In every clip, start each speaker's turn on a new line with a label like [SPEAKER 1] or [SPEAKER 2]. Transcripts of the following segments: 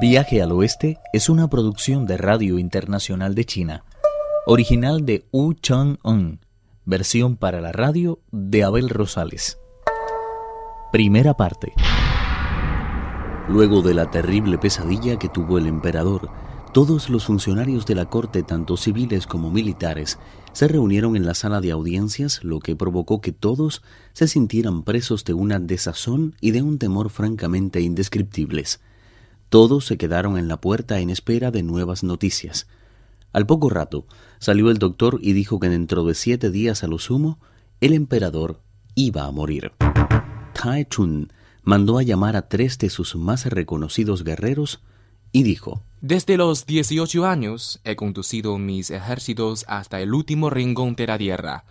[SPEAKER 1] Viaje al Oeste es una producción de Radio Internacional de China, original de Wu Chang-un, versión para la radio de Abel Rosales. Primera parte. Luego de la terrible pesadilla que tuvo el emperador, todos los funcionarios de la corte, tanto civiles como militares, se reunieron en la sala de audiencias, lo que provocó que todos se sintieran presos de una desazón y de un temor francamente indescriptibles. Todos se quedaron en la puerta en espera de nuevas noticias. Al poco rato salió el doctor y dijo que dentro de siete días a lo sumo el emperador iba a morir. Tai Chun mandó a llamar a tres de sus más reconocidos guerreros y dijo
[SPEAKER 2] Desde los dieciocho años he conducido mis ejércitos hasta el último rincón de la tierra.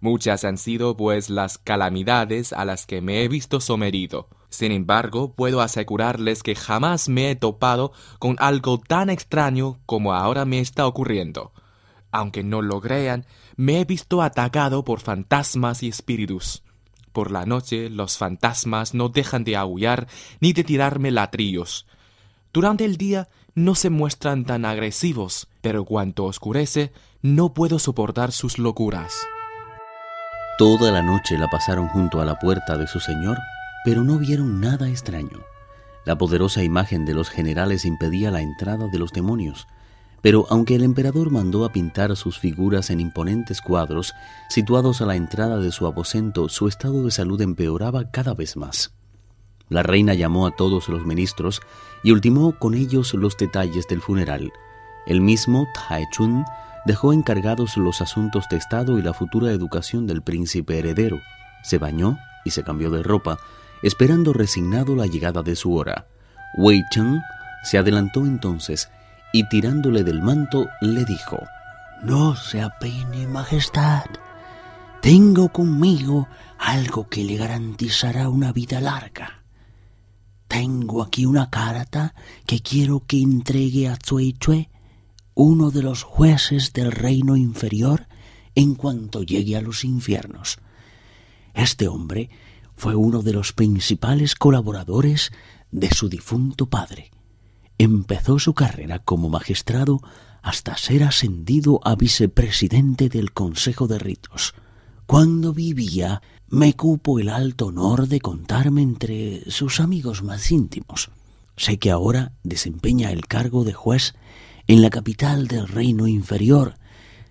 [SPEAKER 2] Muchas han sido pues las calamidades a las que me he visto sometido. Sin embargo, puedo asegurarles que jamás me he topado con algo tan extraño como ahora me está ocurriendo. Aunque no lo crean, me he visto atacado por fantasmas y espíritus. Por la noche los fantasmas no dejan de aullar ni de tirarme latrillos. Durante el día no se muestran tan agresivos, pero cuando oscurece no puedo soportar sus locuras.
[SPEAKER 1] Toda la noche la pasaron junto a la puerta de su señor pero no vieron nada extraño. La poderosa imagen de los generales impedía la entrada de los demonios, pero aunque el emperador mandó a pintar sus figuras en imponentes cuadros situados a la entrada de su aposento, su estado de salud empeoraba cada vez más. La reina llamó a todos los ministros y ultimó con ellos los detalles del funeral. El mismo Tai Chun dejó encargados los asuntos de Estado y la futura educación del príncipe heredero. Se bañó y se cambió de ropa, esperando resignado la llegada de su hora. Wei Cheng se adelantó entonces y tirándole del manto le dijo,
[SPEAKER 3] No se apene, Majestad. Tengo conmigo algo que le garantizará una vida larga. Tengo aquí una carta que quiero que entregue a Chue, uno de los jueces del reino inferior, en cuanto llegue a los infiernos. Este hombre fue uno de los principales colaboradores de su difunto padre. Empezó su carrera como magistrado hasta ser ascendido a vicepresidente del Consejo de Ritos. Cuando vivía, me cupo el alto honor de contarme entre sus amigos más íntimos. Sé que ahora desempeña el cargo de juez en la capital del reino inferior,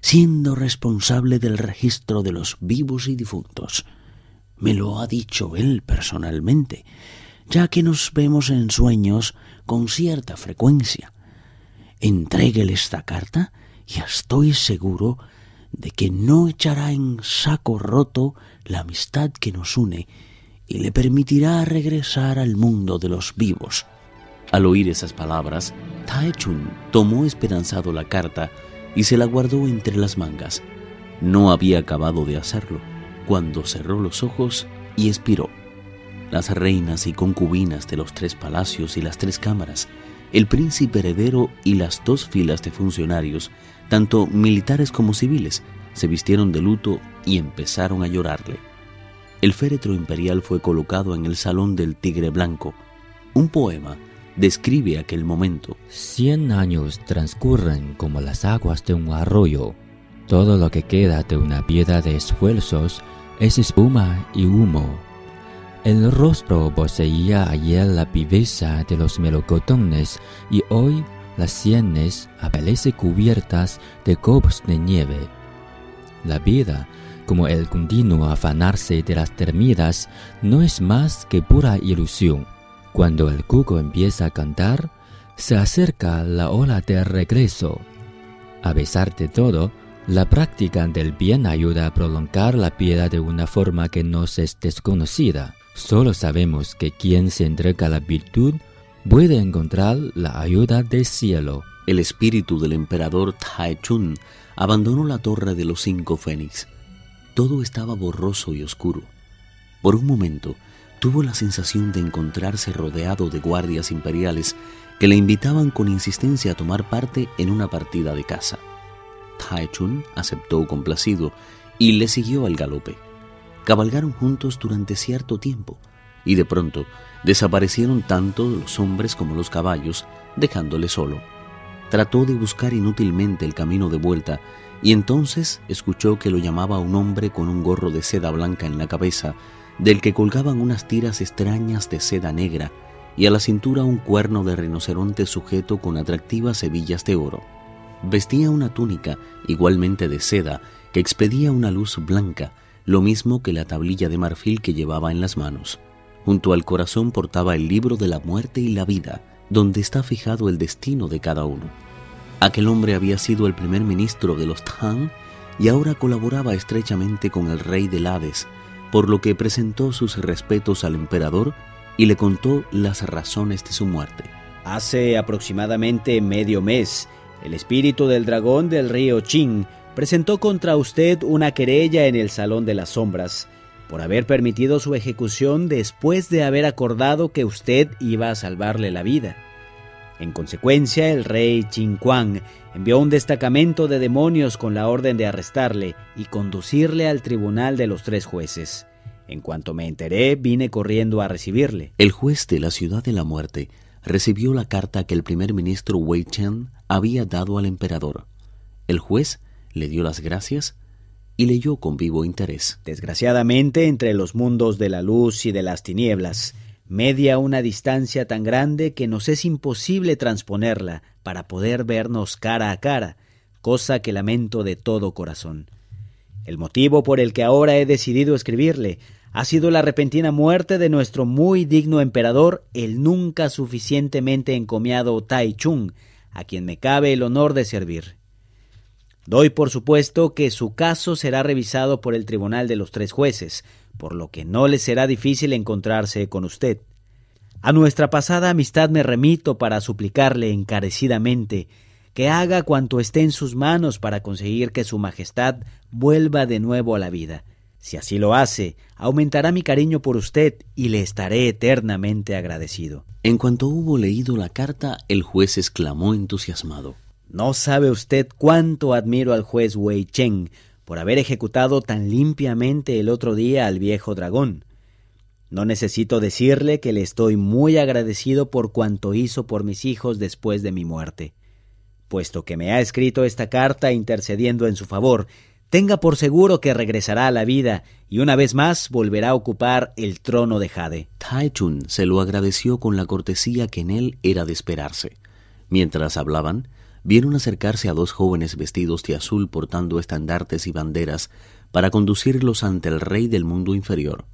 [SPEAKER 3] siendo responsable del registro de los vivos y difuntos. Me lo ha dicho él personalmente, ya que nos vemos en sueños con cierta frecuencia. Entréguele esta carta y estoy seguro de que no echará en saco roto la amistad que nos une y le permitirá regresar al mundo de los vivos.
[SPEAKER 1] Al oír esas palabras, Chun tomó esperanzado la carta y se la guardó entre las mangas. No había acabado de hacerlo cuando cerró los ojos y expiró. Las reinas y concubinas de los tres palacios y las tres cámaras, el príncipe heredero y las dos filas de funcionarios, tanto militares como civiles, se vistieron de luto y empezaron a llorarle. El féretro imperial fue colocado en el Salón del Tigre Blanco. Un poema describe aquel momento.
[SPEAKER 4] Cien años transcurren como las aguas de un arroyo. Todo lo que queda de una vida de esfuerzos es espuma y humo. El rostro poseía ayer la viveza de los melocotones y hoy las sienes aparecen cubiertas de copos de nieve. La vida, como el continuo afanarse de las termitas, no es más que pura ilusión. Cuando el cuco empieza a cantar, se acerca la hora de regreso. A pesar de todo, la práctica del bien ayuda a prolongar la vida de una forma que nos es desconocida. Solo sabemos que quien se entrega a la virtud puede encontrar la ayuda del cielo.
[SPEAKER 1] El espíritu del emperador Chun abandonó la torre de los cinco fénix. Todo estaba borroso y oscuro. Por un momento tuvo la sensación de encontrarse rodeado de guardias imperiales que le invitaban con insistencia a tomar parte en una partida de caza. Chun aceptó complacido y le siguió al galope. Cabalgaron juntos durante cierto tiempo, y de pronto desaparecieron tanto los hombres como los caballos, dejándole solo. Trató de buscar inútilmente el camino de vuelta y entonces escuchó que lo llamaba un hombre con un gorro de seda blanca en la cabeza, del que colgaban unas tiras extrañas de seda negra y a la cintura un cuerno de rinoceronte sujeto con atractivas hebillas de oro. Vestía una túnica igualmente de seda que expedía una luz blanca, lo mismo que la tablilla de marfil que llevaba en las manos. Junto al corazón portaba el libro de la muerte y la vida, donde está fijado el destino de cada uno. Aquel hombre había sido el primer ministro de los Tang y ahora colaboraba estrechamente con el rey del Hades, por lo que presentó sus respetos al emperador y le contó las razones de su muerte.
[SPEAKER 5] Hace aproximadamente medio mes, el espíritu del dragón del río Qing presentó contra usted una querella en el Salón de las Sombras por haber permitido su ejecución después de haber acordado que usted iba a salvarle la vida. En consecuencia, el rey Qin Kuang envió un destacamento de demonios con la orden de arrestarle y conducirle al tribunal de los tres jueces. En cuanto me enteré, vine corriendo a recibirle.
[SPEAKER 1] El juez de la ciudad de la muerte recibió la carta que el primer ministro Wei Chen había dado al emperador. El juez le dio las gracias y leyó con vivo interés.
[SPEAKER 5] Desgraciadamente, entre los mundos de la luz y de las tinieblas, media una distancia tan grande que nos es imposible transponerla para poder vernos cara a cara, cosa que lamento de todo corazón. El motivo por el que ahora he decidido escribirle ha sido la repentina muerte de nuestro muy digno emperador, el nunca suficientemente encomiado Tai Chung, a quien me cabe el honor de servir. Doy por supuesto que su caso será revisado por el Tribunal de los Tres Jueces, por lo que no le será difícil encontrarse con usted. A nuestra pasada amistad me remito para suplicarle encarecidamente que haga cuanto esté en sus manos para conseguir que Su Majestad vuelva de nuevo a la vida. Si así lo hace, aumentará mi cariño por usted y le estaré eternamente agradecido.
[SPEAKER 1] En cuanto hubo leído la carta, el juez exclamó entusiasmado.
[SPEAKER 5] No sabe usted cuánto admiro al juez Wei Cheng por haber ejecutado tan limpiamente el otro día al viejo dragón. No necesito decirle que le estoy muy agradecido por cuanto hizo por mis hijos después de mi muerte. Puesto que me ha escrito esta carta intercediendo en su favor, tenga por seguro que regresará a la vida y una vez más volverá a ocupar el trono de Jade.
[SPEAKER 1] Tai Chun se lo agradeció con la cortesía que en él era de esperarse. Mientras hablaban, vieron acercarse a dos jóvenes vestidos de azul portando estandartes y banderas para conducirlos ante el rey del mundo inferior.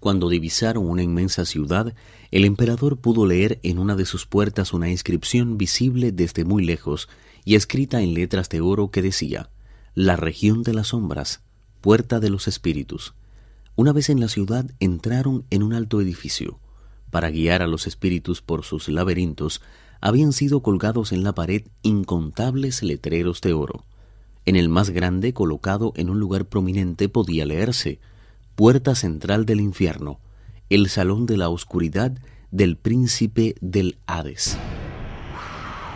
[SPEAKER 1] Cuando divisaron una inmensa ciudad, el emperador pudo leer en una de sus puertas una inscripción visible desde muy lejos y escrita en letras de oro que decía La región de las sombras, puerta de los espíritus. Una vez en la ciudad entraron en un alto edificio. Para guiar a los espíritus por sus laberintos, habían sido colgados en la pared incontables letreros de oro. En el más grande, colocado en un lugar prominente, podía leerse Puerta central del infierno, el salón de la oscuridad del príncipe del Hades.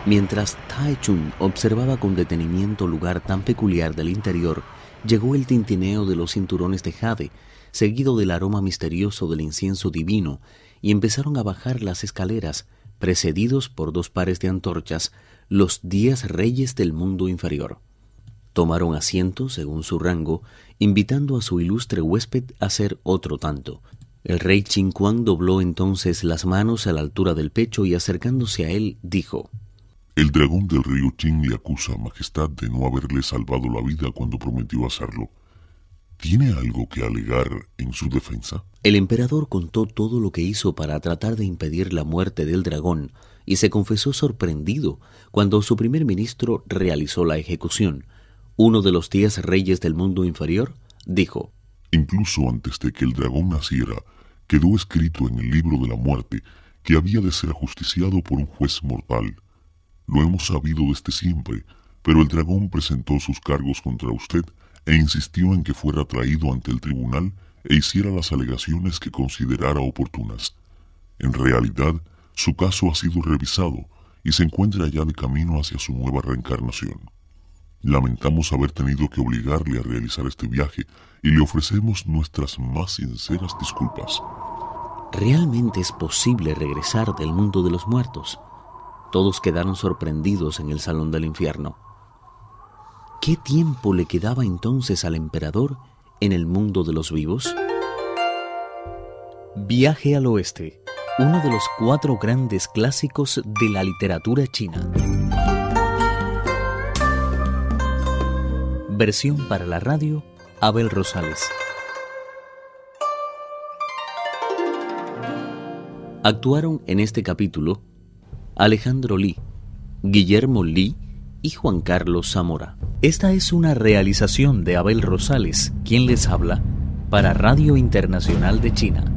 [SPEAKER 1] Mientras Tai Chun observaba con detenimiento lugar tan peculiar del interior, llegó el tintineo de los cinturones de jade, seguido del aroma misterioso del incienso divino, y empezaron a bajar las escaleras, precedidos por dos pares de antorchas, los diez reyes del mundo inferior. Tomaron asiento según su rango, invitando a su ilustre huésped a hacer otro tanto. El rey Chinquan dobló entonces las manos a la altura del pecho y acercándose a él dijo
[SPEAKER 6] El dragón del río Qing le acusa, Majestad, de no haberle salvado la vida cuando prometió hacerlo. ¿Tiene algo que alegar en su defensa?
[SPEAKER 1] El emperador contó todo lo que hizo para tratar de impedir la muerte del dragón y se confesó sorprendido cuando su primer ministro realizó la ejecución. Uno de los diez reyes del mundo inferior dijo,
[SPEAKER 6] Incluso antes de que el dragón naciera, quedó escrito en el libro de la muerte que había de ser ajusticiado por un juez mortal. Lo hemos sabido desde siempre, pero el dragón presentó sus cargos contra usted e insistió en que fuera traído ante el tribunal e hiciera las alegaciones que considerara oportunas. En realidad, su caso ha sido revisado y se encuentra ya de camino hacia su nueva reencarnación. Lamentamos haber tenido que obligarle a realizar este viaje y le ofrecemos nuestras más sinceras disculpas.
[SPEAKER 1] ¿Realmente es posible regresar del mundo de los muertos? Todos quedaron sorprendidos en el salón del infierno. ¿Qué tiempo le quedaba entonces al emperador en el mundo de los vivos? Viaje al oeste, uno de los cuatro grandes clásicos de la literatura china. Versión para la radio, Abel Rosales. Actuaron en este capítulo Alejandro Lee, Guillermo Lee y Juan Carlos Zamora. Esta es una realización de Abel Rosales, quien les habla, para Radio Internacional de China.